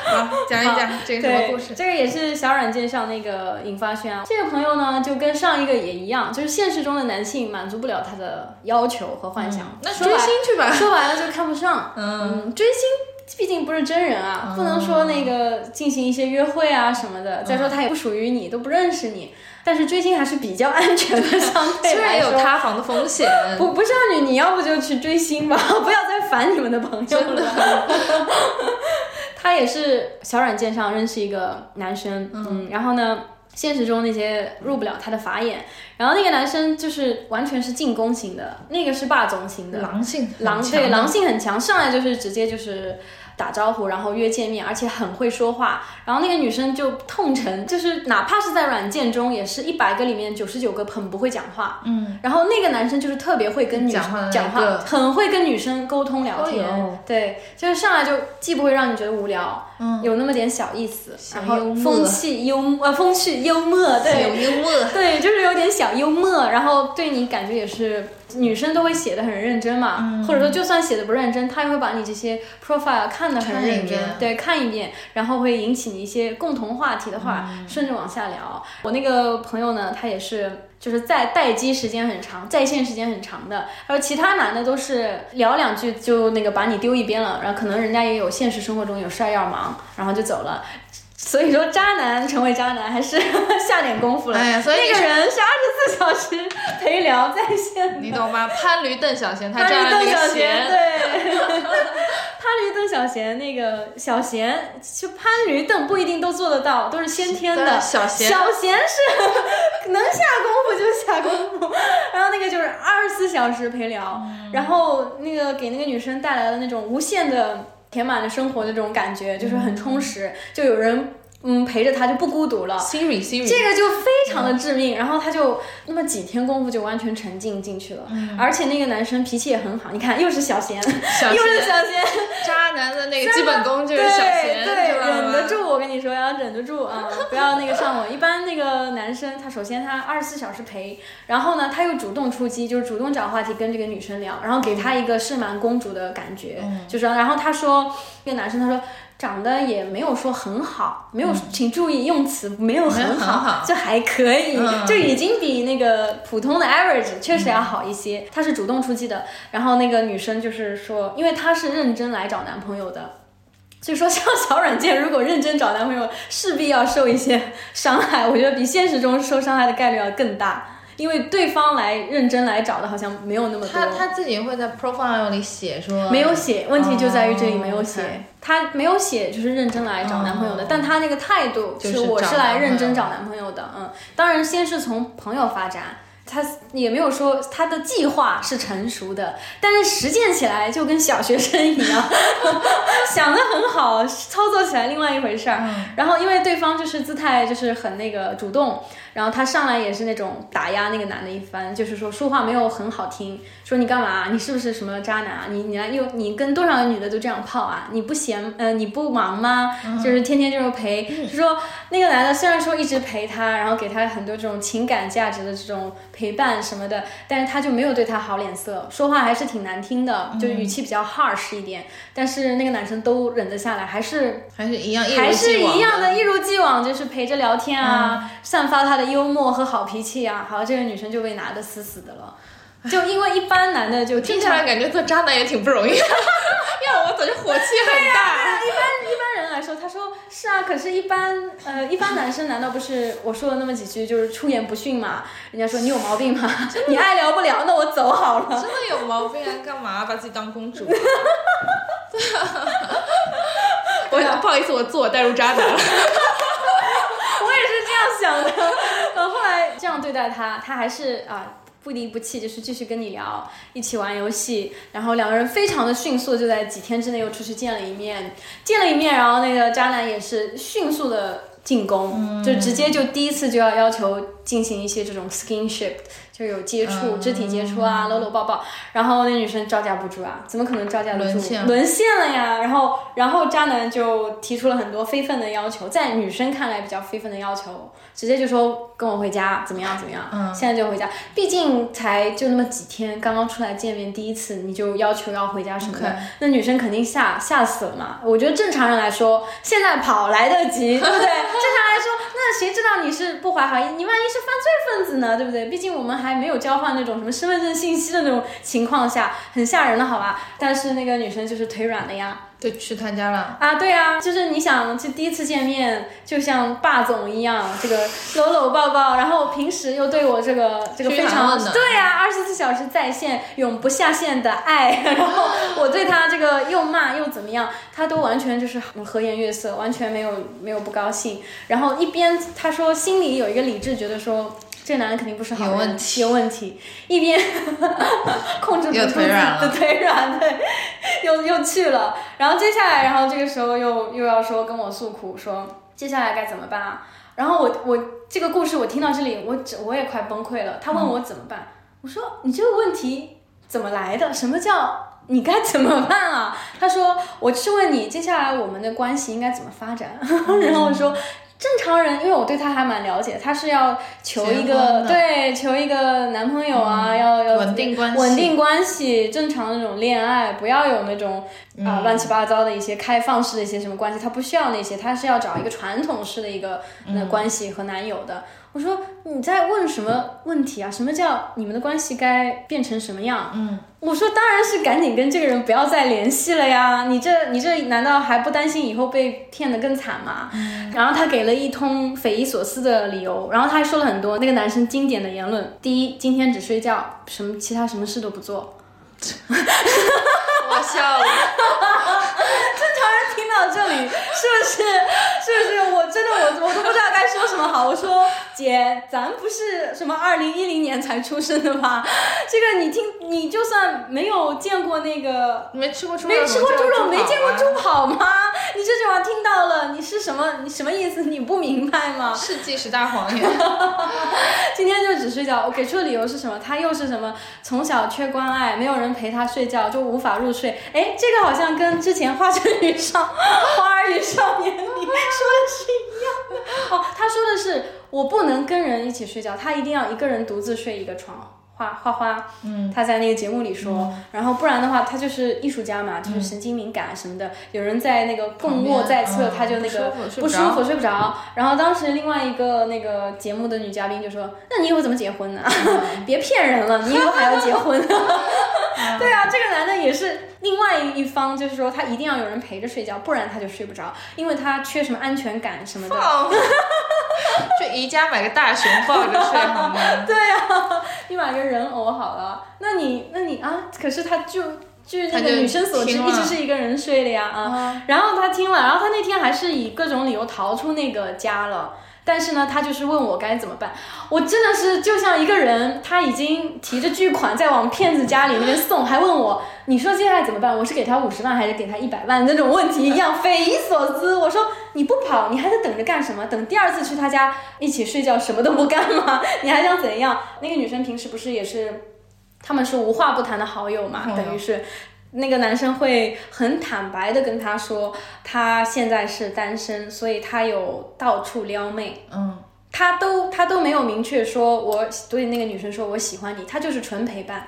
好，讲一讲这个什么，故事？这个也是小软件上那个引发宣啊。这个朋友呢，就跟上一个也一样，就是现实中的男性满足不了他的要求和幻想，那追星去吧。说白了就看不上。嗯，嗯，追星毕竟不是真人啊，不能说那个进行一些约会啊什么的。再说他也不属于你，都不认识你。但是追星还是比较安全的，相对虽然有。塌房的风险，不不少女，你要不就去追星吧，(laughs) 不要再烦你们的朋友了。他也是小软件上认识一个男生，嗯然后呢，现实中那些入不了他的法眼。然后那个男生就是完全是进攻型的，那个是霸总型的，狼性狼强对狼性很强，上来就是直接就是打招呼，然后约见面，而且很会说话。然后那个女生就痛陈，就是哪怕是在软件中，也是一百个里面九十九个很不会讲话。嗯，然后那个男生就是特别会跟女讲话讲话，很会跟女生沟通聊天。哦对，就是上来就既不会让你觉得无聊，嗯有那么点小意思，然后风趣幽默，呃，风趣幽默，对，有幽默，对，就是有点小幽默，然后对你感觉也是女生都会写的很认真嘛，嗯或者说就算写的不认真，她也会把你这些 profile 看得很认真，对，看一遍，然后会引起你一些共同话题的话，嗯顺着往下聊。我那个朋友呢，他也是。就是在待机时间很长，在线时间很长的，然后其他男的都是聊两句就那个把你丢一边了，然后可能人家也有现实生活中有事儿要忙，然后就走了。所以说，渣男成为渣男还是 (laughs) 下点功夫了。哎呀所以那个人是二十四小时陪聊在线的，你懂吗？潘驴邓小闲，他潘驴占了那邓小闲，对，(laughs) 潘驴邓小闲，那个小闲，就潘驴邓不一定都做得到，都是先天的。小闲小闲是能下功夫就下功夫，(laughs) 然后那个就是二十四小时陪聊，嗯然后那个给那个女生带来了那种无限的填满了生活的这种感觉，就是很充实，就有人嗯陪着她就不孤独了。Siri Siri，这个就非常的致命，然后他就那么几天功夫就完全沉浸进去了，而且那个男生脾气也很好，你看又是小贤，小又是，小贤，渣男的那个基本功就是小贤，对对，忍得。住，我跟你说要忍得住啊，(laughs) 不要那个上我。一般那个男生他首先他二十四小时陪，然后呢他又主动出击，就是主动找话题跟这个女生聊，然后给他一个是蛮公主的感觉，就是然后他说那个男生他说。长得也没有说很好，没有，请注意用词，没有很很好，就还可以，嗯就已经比那个普通的 average 确实要好一些。他是主动出击的，然后那个女生就是说，因为她是认真来找男朋友的，所以说，像小软件如果认真找男朋友，势必要受一些伤害。我觉得比现实中受伤害的概率要更大，因为对方来认真来找的，好像没有那么多。他他自己会在 profile 里写说没有写，问题就在于这里没有哦写。他没有写，就是认真来找男朋友的，哦但他那个态度就是我是来认真找男朋友的。嗯，当然先是从朋友发展。他也没有说他的计划是成熟的，但是实践起来就跟小学生一样，(laughs) 想的很好，操作起来另外一回事儿。然后因为对方就是姿态就是很那个主动，然后他上来也是那种打压那个男的一番，就是说说话没有很好听，说你干嘛？你是不是什么渣男啊？你你来又你跟多少个女的都这样泡啊？你不嫌呃你不忙吗？就是天天就是陪，就说那个男的虽然说一直陪她，然后给她很多这种情感价值的这种陪伴什么的，但是他就没有对他好脸色，说话还是挺难听的，就语气比较 harsh 一点。但是那个男生都忍得下来，还是还是一样，还是一样的，一如既往，就是陪着聊天啊，散发他的幽默和好脾气啊。(laughs) 好，这个女生就被拿的死死的了。就因为一般男的就听起来感觉做渣男也挺不容易，(laughs) 要我早就火气很大。一般一般人来说，他说是啊，可是，一般呃，一般男生难道不是我说了那么几句就是出言不逊嘛？人家说你有毛病吗？你爱聊不聊，那我走好了。真的有毛病啊！干嘛 (laughs) 把自己当公主？我想不好意思，我自我带入渣男了。想的。然后后来这样对待他，他还是啊。不离不弃，就是继续跟你聊，一起玩游戏，然后两个人非常的迅速，就在几天之内又出去见了一面，见了一面，然后那个渣男也是迅速的进攻，就直接就第一次就要要求进行一些这种 skinship，就有接触、肢体接触啊，搂搂抱抱，然后那女生招架不住啊，怎么可能招架得住？沦陷沦陷了呀！然后，然后渣男就提出了很多非分的要求，在女生看来比较非分的要求，直接就说跟我回家，怎么样怎么样？嗯现在就回家，毕竟才就那么几天，刚刚出来见面第一次，你就要求要回家什么的那女生肯定吓吓死了嘛。我觉得正常人来说，现在跑来得及，对不对？(laughs) 正常来说，那谁知道你是不怀好意？你万一是犯罪分子呢，对不对？毕竟我们还没有交换那种什么身份证信息的那种情况下，很吓人的好吧？但是那个女生就是腿软了呀。对，去他家了。啊，对啊，就是你想，就第一次见面，就像霸总一样，这个搂搂抱抱，然后平时又对我这个这个非常对呀，二十四小时在线，永不下线的爱，然后我对他这个又骂又怎么样，他都完全就是和颜悦色，完全没有没有不高兴，然后一边他说心里有一个理智，觉得说。这男的肯定不是好人，有问题，有问题。一边 (laughs) 控制不住自己的腿软，对，又又去了。然后接下来，然后这个时候又又要说跟我诉苦，说接下来该怎么办啊？然后我我这个故事我听到这里，我我也快崩溃了。他问我怎么办，我说你这个问题怎么来的？什么叫你该怎么办啊？他说我是问你接下来我们的关系应该怎么发展。(laughs) 然后我说。正常人，因为我对他还蛮了解，他是要求一个对求一个男朋友啊，要要稳定关系，稳定关系，正常那种恋爱，不要有那种啊乱七八糟的一些开放式的一些什么关系，他不需要那些，他是要找一个传统式的一个那关系和男友的。我说你在问什么问题啊？什么叫你们的关系该变成什么样？嗯，我说当然是赶紧跟这个人不要再联系了呀！你这你这难道还不担心以后被骗得更惨吗？然后他给了一通匪夷所思的理由，然后他还说了很多那个男生经典的言论：第一，今天只睡觉，什么其他什么事都不做。(laughs) 我笑了。正常人听到这里，是不是？(laughs) 是不是？我真的我我都不知道该说什么好。我说。姐，咱不是什么二零一零年才出生的吗？这个你听，你就算没有见过那个，没吃过猪肉，没吃过猪肉，没见过猪跑吗？你这句话听到了，你是什么？你什么意思？你不明白吗？世纪十大谎言。(laughs) 今天就只睡觉，我给出的理由是什么？他又是什么？从小缺关爱，没有人陪他睡觉，就无法入睡。哎，这个好像跟之前《花春雨上》《花儿与少年》里说的是一样的。哦，他说的是。我不能跟人一起睡觉，他一定要一个人独自睡一个床。花花花，嗯，他在那个节目里说，然后不然的话，他就是艺术家嘛，就是神经敏感什么的。有人在那个共卧在侧，他就那个不舒服睡不着。然后当时另外一个那个节目的女嘉宾就说：“那你以后怎么结婚呢？(laughs) 别骗人了，你以后还要结婚？” (laughs) 对啊，这个男的也是另外一方，就是说他一定要有人陪着睡觉，不然他就睡不着，因为他缺什么安全感什么的。(laughs) 就宜家买个大熊抱着睡好吗？(laughs) 对呀，你买个人偶好了。那你那你啊，可是他就据那个女生所知，一直是一个人睡的呀啊。然后他听了，然后他那天还是以各种理由逃出那个家了。但是呢，他就是问我该怎么办。我真的是就像一个人，他已经提着巨款在往骗子家里那边送，还问我，你说接下来怎么办？我是给他五十万还是给他一百万那种问题一样，匪夷所思。我说你不跑，你还在等着干什么？等第二次去他家一起睡觉，什么都不干吗？(laughs) 你还想怎样？那个女生平时不是也是，他们是无话不谈的好友嘛，等于是。那个男生会很坦白的跟她说，他现在是单身，所以他有到处撩妹。嗯，他都他都没有明确说，我对那个女生说我喜欢你，他就是纯陪伴。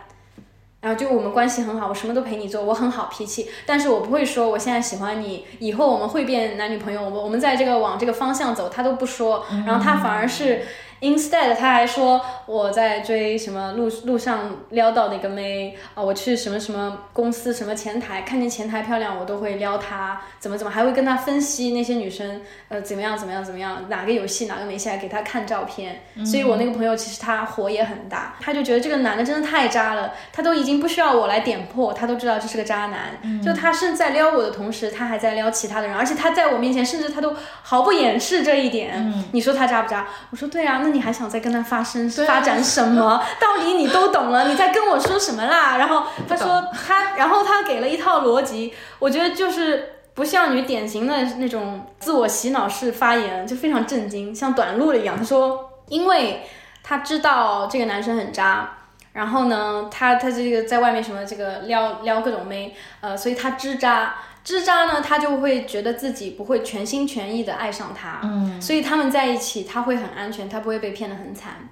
然后就我们关系很好，我什么都陪你做，我很好脾气，但是我不会说我现在喜欢你，以后我们会变男女朋友，我们我们在这个往这个方向走，他都不说。然后他反而是。Instead，他还说我在追什么路路上撩到的一个妹啊，我去什么什么公司什么前台，看见前台漂亮我都会撩她，怎么怎么还会跟她分析那些女生呃怎么样怎么样怎么样，哪个有戏哪个没戏，还给她看照片。所以我那个朋友其实他火也很大，他就觉得这个男的真的太渣了，他都已经不需要我来点破，他都知道这是个渣男。就他是在撩我的同时，他还在撩其他的人，而且他在我面前甚至他都毫不掩饰这一点。你说他渣不渣？我说对啊，那。你还想再跟他发生发展什么？(laughs) 道理你都懂了，你在跟我说什么啦？然后他说他，然后他给了一套逻辑，我觉得就是不像女典型的那种自我洗脑式发言，就非常震惊，像短路了一样。他说，因为他知道这个男生很渣，然后呢，他他这个在外面什么这个撩撩各种妹，呃，所以他知渣。智渣呢，他就会觉得自己不会全心全意的爱上他，嗯，所以他们在一起，他会很安全，他不会被骗得很惨。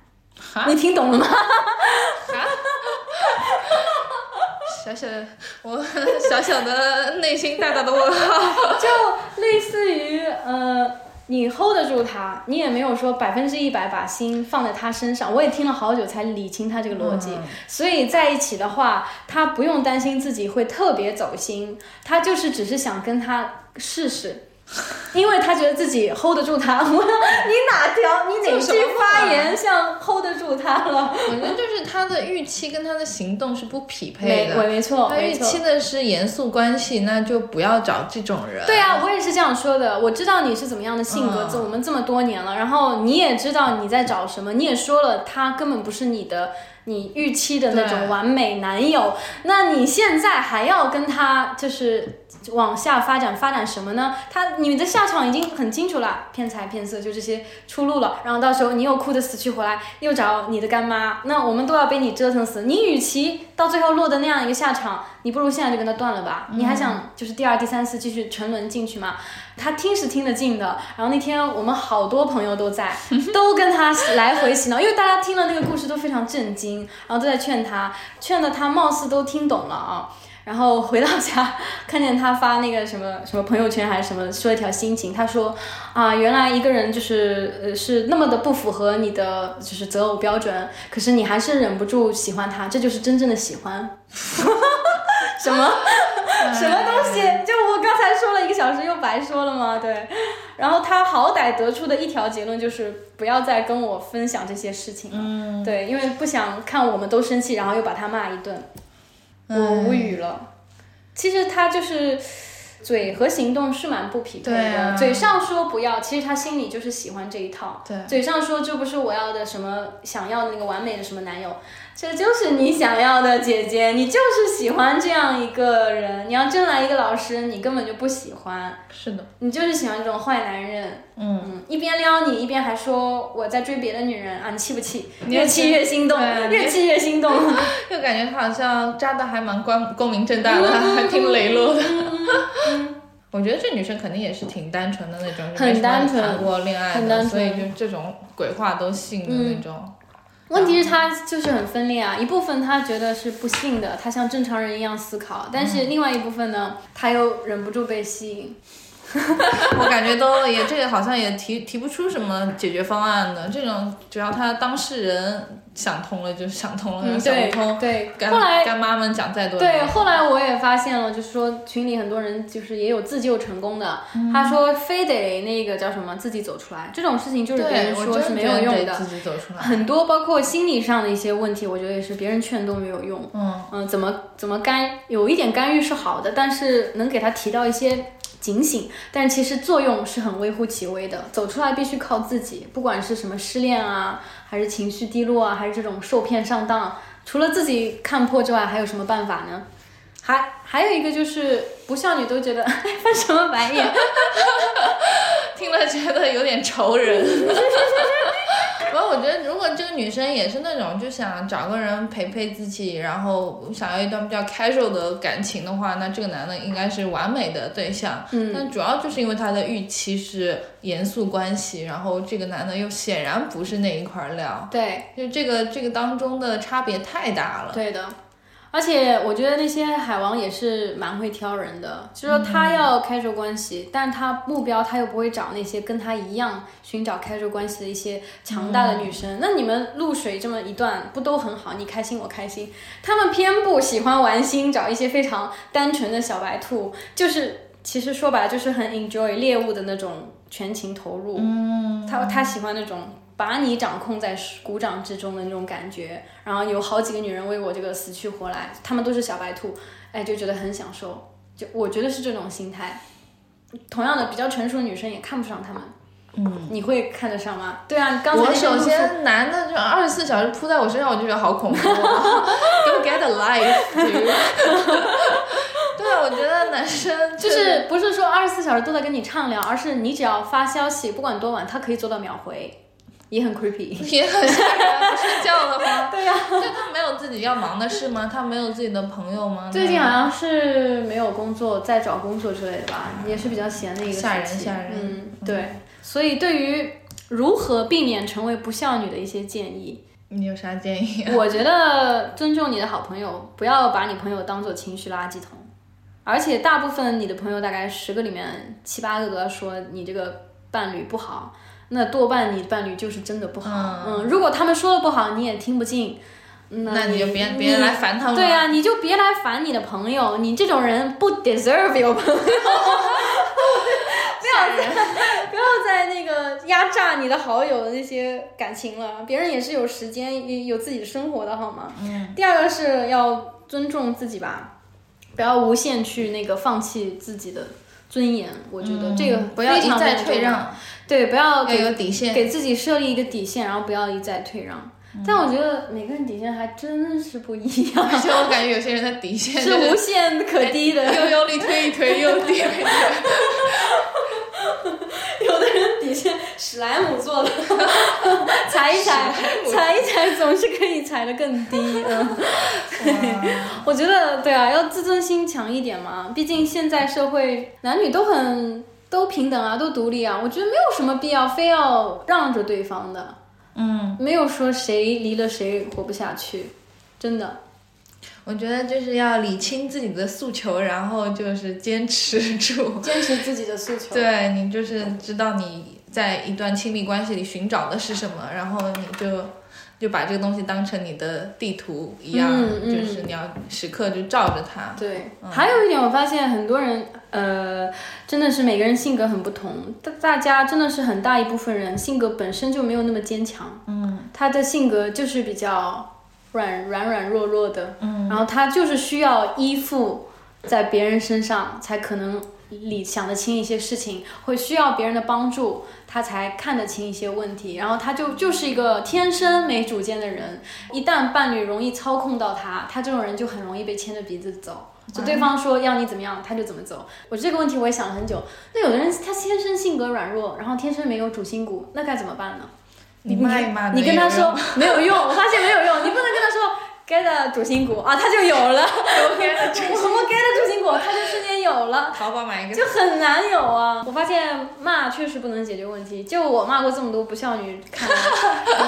你听懂了吗？小小的我，小小的内心大大的问号，(laughs) 就类似于呃，你 hold 得住他，你也没有说百分之一百把心放在他身上。我也听了好久才理清他这个逻辑。所以在一起的话，他不用担心自己会特别走心，他就是只是想跟他试试。(laughs) 因为他觉得自己 hold 得住他，我 (laughs) 你哪条你哪句发言像 hold 得住他了？反正就是他的预期跟他的行动是不匹配的。没没错，他预期的是严肃关系，那就不要找这种人。对啊，我也是这样说的。我知道你是怎么样的性格，这我们这么多年了，然后你也知道你在找什么，你也说了他根本不是你的你预期的那种完美男友，那你现在还要跟他就是。往下发展，发展什么呢？他你的下场已经很清楚了，骗财骗色就这些出路了。然后到时候你又哭得死去活来，又找你的干妈，那我们都要被你折腾死。你与其到最后落得那样一个下场，你不如现在就跟他断了吧。你还想就是第二、第三次继续沉沦进去吗？他听是听得进的。然后那天我们好多朋友都在，(laughs) 都跟他来回洗脑，因为大家听了那个故事都非常震惊，然后都在劝他，劝的他貌似都听懂了啊。然后回到家，看见他发那个什么什么朋友圈还是什么，说一条心情。他说啊，原来一个人就是呃是那么的不符合你的就是择偶标准，可是你还是忍不住喜欢他，这就是真正的喜欢。(laughs) 什么什么东西？就我刚才说了一个小时，又白说了吗？对。然后他好歹得出的一条结论就是不要再跟我分享这些事情了。嗯。对，因为不想看我们都生气，然后又把他骂一顿。我无语了，其实他就是嘴和行动是蛮不匹配的。嘴上说不要，其实他心里就是喜欢这一套。对，嘴上说这不是我要的什么想要的那个完美的什么男友。这就是你想要的姐姐，你就是喜欢这样一个人。你要真来一个老师，你根本就不喜欢。是的，你就是喜欢这种坏男人。嗯嗯，一边撩你，一边还说我在追别的女人啊，你气不气？越气越心动，越气越心动。(laughs) 又感觉他好像扎的还蛮光光明正大的，还挺磊落的。我觉得这女生肯定也是挺单纯的那种，很单纯，谈过恋爱的，所以就这种鬼话都信的那种。问题是，他就是很分裂啊。一部分他觉得是不幸的，他像正常人一样思考；但是另外一部分呢，他又忍不住被吸引。(laughs) 我感觉都也这个好像也提提不出什么解决方案的。这种只要他当事人想通了就想通了，想不通，对，后来干妈们讲再多，对，后来我也发现了，就是说群里很多人就是也有自救成功的。他说非得那个叫什么自己走出来，这种事情就是别人说是没有用的。自己走出来，很多包括心理上的一些问题，我觉得也是别人劝都没有用。嗯嗯，怎么怎么干有一点干预是好的，但是能给他提到一些。警醒，但其实作用是很微乎其微的。走出来必须靠自己，不管是什么失恋啊，还是情绪低落啊，还是这种受骗上当，除了自己看破之外，还有什么办法呢？还还有一个就是不孝女都觉得 (laughs) 翻什么白眼，(laughs) 听了觉得有点愁人。(laughs) 然后我觉得，如果这个女生也是那种就想找个人陪陪自己，然后想要一段比较 casual 的感情的话，那这个男的应该是完美的对象。嗯。但主要就是因为他的预期是严肃关系，然后这个男的又显然不是那一块料。对。就这个这个当中的差别太大了。对的。而且我觉得那些海王也是蛮会挑人的，就说他要开 l 关系，但他目标他又不会找那些跟他一样寻找开 l 关系的一些强大的女生。那你们露水这么一段不都很好？你开心我开心，他们偏不喜欢玩心，找一些非常单纯的小白兔，就是其实说白了就是很 enjoy 猎物的那种全情投入。嗯，他他喜欢那种。把你掌控在鼓掌之中的那种感觉，然后有好几个女人为我这个死去活来，她们都是小白兔，哎，就觉得很享受。就我觉得是这种心态。同样的，比较成熟的女生也看不上他们。嗯，你会看得上吗？对啊，刚才我首先男的就二十四小时扑在我身上，我就觉得好恐怖。(laughs) Don't get a life。(laughs) 对啊，我觉得男生就是不是说二十四小时都在跟你畅聊，而是你只要发消息，不管多晚，他可以做到秒回。也很 creepy，也很吓人。不睡觉的吗，(laughs) 对呀。就他没有自己要忙的事吗？他没有自己的朋友吗？最近好像是没有工作，在找工作之类的吧，也是比较闲的一个吓人吓人。嗯，对。所以对于如何避免成为不孝女的一些建议，你有啥建议？(laughs) 我觉得尊重你的好朋友，不要把你朋友当做情绪垃圾桶。而且大部分你的朋友，大概十个里面七八个都要说你这个。伴侣不好，那多半你伴侣就是真的不好。嗯嗯，如果他们说的不好，你也听不进。那你就别你别来烦他们对呀、你就别来烦你的朋友，你这种人不 deserve 有朋友。(laughs) 不要再。(laughs) 不要再那个压榨你的好友的那些感情了，别人也是有时间、有有自己的生活的好吗？嗯。第二个是要尊重自己吧，不要无限去那个放弃自己的尊严。我觉得这个嗯不要一再退让，对，不要要给有底线。给自己设立一个底线，然后不要一再退让。嗯但我觉得每个人底线还真是不一样，而且我感觉有些人的底线 (laughs) 是无限可低的。又用力推一推，又低一推。(laughs) 有的人底线史莱姆做的，(laughs) 踩一踩，踩一踩总是可以踩得更低。嗯，(laughs) 我觉得对啊，要自尊心强一点嘛。毕竟现在社会男女都很都平等啊，都独立啊。我觉得没有什么必要非要让着对方的，嗯，没有说谁离了谁活不下去，真的。我觉得就是要理清自己的诉求，然后就是坚持住。坚持自己的诉求。对你就是知道你在一段亲密关系里寻找的是什么，然后你就就把这个东西当成你的地图一样，嗯嗯。就是你要时刻就照着它。对，还有一点，我发现很多人，呃，真的是每个人性格很不同，大大家真的是很大一部分人性格本身就没有那么坚强，嗯。他的性格就是比较软软软弱弱的，嗯。然后他就是需要依附在别人身上，才可能理想得清一些事情，会需要别人的帮助，他才看得清一些问题。然后他就就是一个天生没主见的人，一旦伴侣容易操控到他，他这种人就很容易被牵着鼻子走。就对方说要你怎么样，他就怎么走。我这个问题我也想了很久。那有的人他天生性格软弱，然后天生没有主心骨，那该怎么办呢？你骂一骂，你跟他说没有用，我发现没有用，你不能跟他说 get 主心骨啊，他就有了。我给的我们 get 主心骨，他就瞬间有了。淘宝买一个，就很难有啊！我发现骂确实不能解决问题。就我骂过这么多不孝女，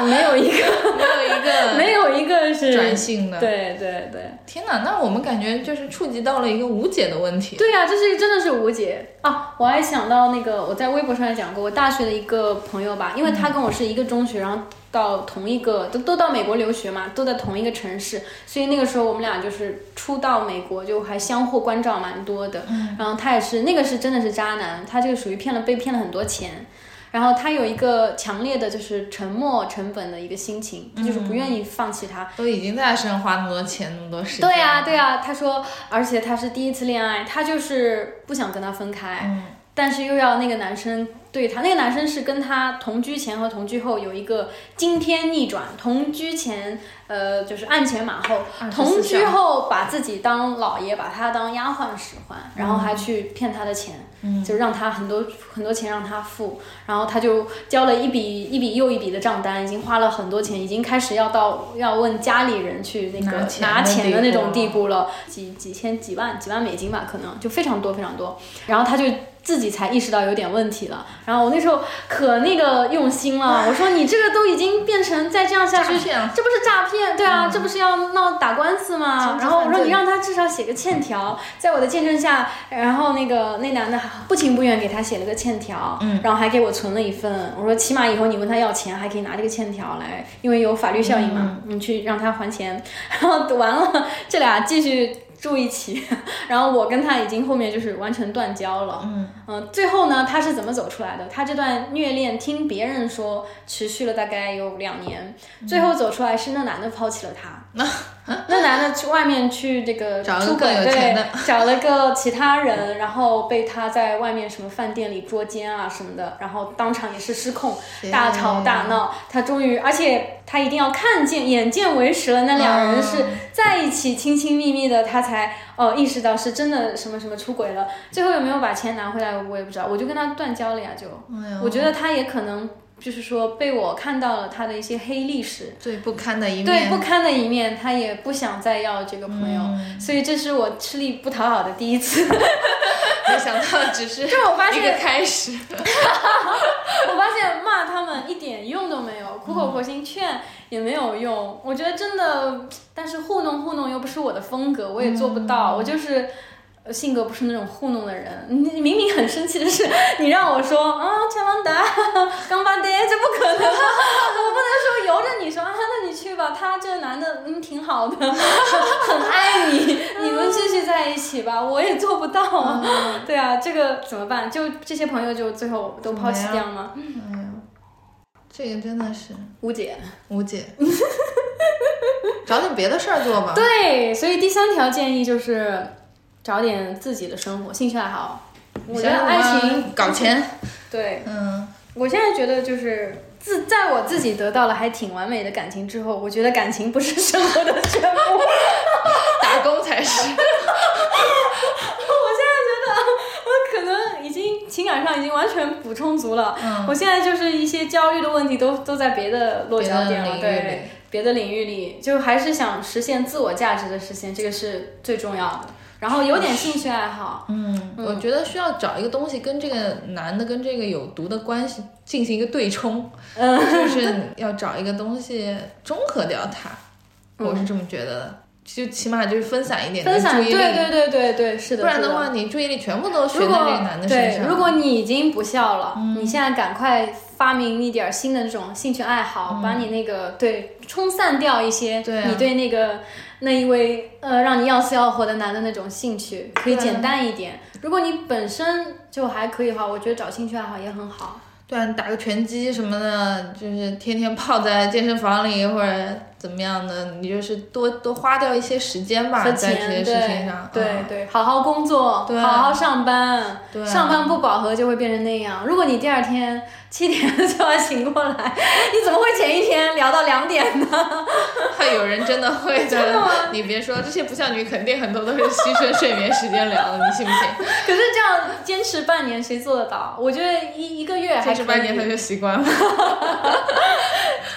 没有一个没有一个 (laughs) 没有一个是转性的。对对对天哪，那我们感觉就是触及到了一个无解的问题。对呀、这是真的是无解啊！我还想到那个我在微博上也讲过，我大学的一个朋友吧，因为他跟我是一个中学，然后到同一个都都到美国留学嘛，都在同一个城市，所以那个时候我们俩就是初到美国就还相互关照蛮多的。然后他也是那个是真的是渣男，他这个属于骗了被骗了很多钱。然后他有一个强烈的就是沉没成本的一个心情，他就是不愿意放弃他。都已经在他身上花那么多钱，那么多时间。对呀、对呀、他说，而且他是第一次恋爱，他就是不想跟他分开，嗯但是又要那个男生对他，那个男生是跟他同居前和同居后有一个惊天逆转，同居前呃就是鞍前马后，同居后把自己当老爷，把他当丫鬟使唤，然后还去骗他的钱，嗯就让他很多很多钱让他付，然后他就交了一笔一笔又一笔的账单，已经花了很多钱，已经开始要到要问家里人去那个拿钱的那种地地步了，几几千几万几万美金吧，可能就非常多非常多，然后他就。自己才意识到有点问题了，然后我那时候可那个用心了，我说你这个都已经变成再这样下去诈，骗这不是诈骗？对啊，这不是要闹打官司吗？然后我说你让他至少写个欠条，在我的见证下，然后那个那男的不情不愿给他写了个欠条，嗯然后还给我存了一份。我说起码以后你问他要钱，还可以拿这个欠条来，因为有法律效应嘛，你去让他还钱。然后完了，这俩继续。住一起，(laughs) 然后我跟他已经后面就是完全断交了。嗯嗯，最后呢，他是怎么走出来的？他这段虐恋，听别人说持续了大概有两年，最后走出来是那男的抛弃了他。那男的去外面去这个 (laughs) 找了出轨，更有钱的对，找了个其他人，然后被他在外面什么饭店里捉奸啊什么的，然后当场也是失控，大吵大闹。他终于，而且他一定要看见，眼见为实了，那两人是在一起亲亲密密的，他才哦意识到是真的什么什么出轨了。最后有没有把钱拿回来，我也不知道，我就跟他断交了呀。就，哎我觉得他也可能就是说被我看到了他的一些黑历史。最不堪的一面。对不堪的一面，他也不想再要这个朋友，嗯所以这是我吃力不讨好的第一次。(laughs) 没想到只是就我发一个现，开始。(laughs) 我发现骂他们一点用都没有，苦口婆心劝也没有用。我觉得真的，但是糊弄糊弄又不是我的风格，我也做不到。我就是呃性格不是那种糊弄的人。你你明明很生气的是，你让我说啊，强郎达，(laughs) 刚巴爹，这不可能，(laughs) 我不能说由着你说啊，那你去吧，他这个男的嗯挺好的，(laughs) 很爱你，你们继续在一起吧，我也做不到啊。对啊，这个怎么办？就这些朋友就最后都抛弃掉吗？哎呀，这个真的是无解。无解。找点别的事儿做吧。对，所以第三条建议就是找点自己的生活、兴趣爱好。我觉得爱情，搞钱，(laughs) 对嗯，我现在觉得就是自在我自己得到了还挺完美的感情之后，我觉得感情不是生活的全部。(laughs) 打工才是。(laughs) 我现在觉得我可能已经情感上已经完全补充足了。嗯我现在就是一些焦虑的问题都都在别的落脚点了，对，别的领域里，就还是想实现自我价值的实现，这个是最重要的。然后有点兴趣爱好，嗯，我觉得需要找一个东西跟这个男的跟这个有毒的关系进行一个对冲，嗯。就是要找一个东西中和掉它，我是这么觉得的。就起码就是分散一点分散，注意力，对对对对对，是的，不然的话，你注意力全部都如悬在这果个男的身对，上。如果你已经不笑了，你现在赶快发明一点新的这种兴趣爱好，把你那个对冲散掉一些对啊你对那个那一位呃让你要死要活的男的那种兴趣，可以简单一点。如果你本身就还可以的话，我觉得找兴趣爱好也很好。对啊，你打个拳击什么的，就是天天泡在健身房里或者怎么样呢，你就是多多花掉一些时间吧，在这些，事情上。对嗯对，好好工作，对好好上班，对上班不饱和就会变成那样。如果你第二天七点就要醒过来，(laughs) 你怎么会前一天聊到两点呢？还 (laughs) 有人真的会 (laughs) 真的吗你别说，这些不孝女肯定很多都是牺牲睡眠时间聊的，你信不信？可是这样坚持半年，谁做得到？我觉得一一个月还坚持半年他就习惯了，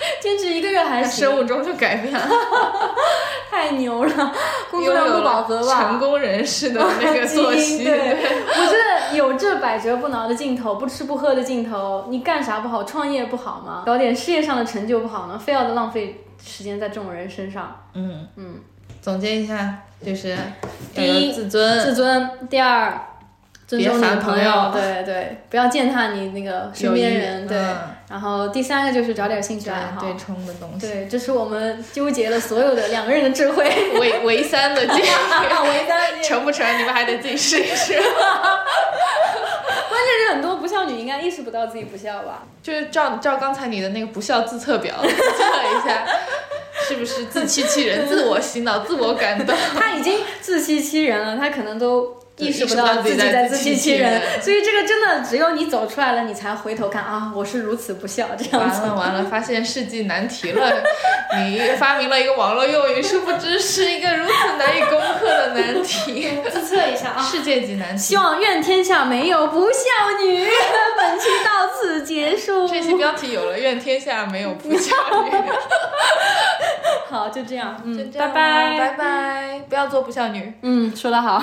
(laughs) 坚持一个月还他行，生物钟就改变了，(laughs) 太牛了，工作量不饱了和吧？成功人士的那个作息。对，(laughs) 我觉得有这百折不挠的劲头，不吃不喝的劲头，你干啥不好？创业不好吗？搞点事业上的成就不好吗？非要的浪费时间在这种人身上。嗯嗯，总结一下，就是第一自尊，自尊，第二。尊重你的别烦朋友，朋友对对，不要践踏你那个身边人，对。嗯然后第三个就是找点兴趣爱好，对对冲的东西，对，这是我们纠结了所有的两个人的智慧。(laughs) 唯唯三的建议，(laughs) 为三成不成你们还得自己试一试。(laughs) 关键是很多不孝女应该意识不到自己不孝吧？就是照照刚才你的那个不孝自测表自测一下，是不是自欺欺人、自我洗脑、自我感动？他已经自欺欺人了，他可能都意识不到自己在自自欺欺欺人，所以这个真的只有你走出来了，你才回头看啊，我是如此不孝这样子。完了完了，发现世纪难题了。你发明了一个网络用语，殊不知是一个如此难以攻克的难题，(laughs) 自测一下啊。世界级难题希。望愿天下没有不孝女。本期到此结束。(laughs) 这期标题有了，愿天下没有不孝女。(laughs) 好，就这样，嗯，就这样拜拜，拜拜，不要做不孝女。嗯，说得好。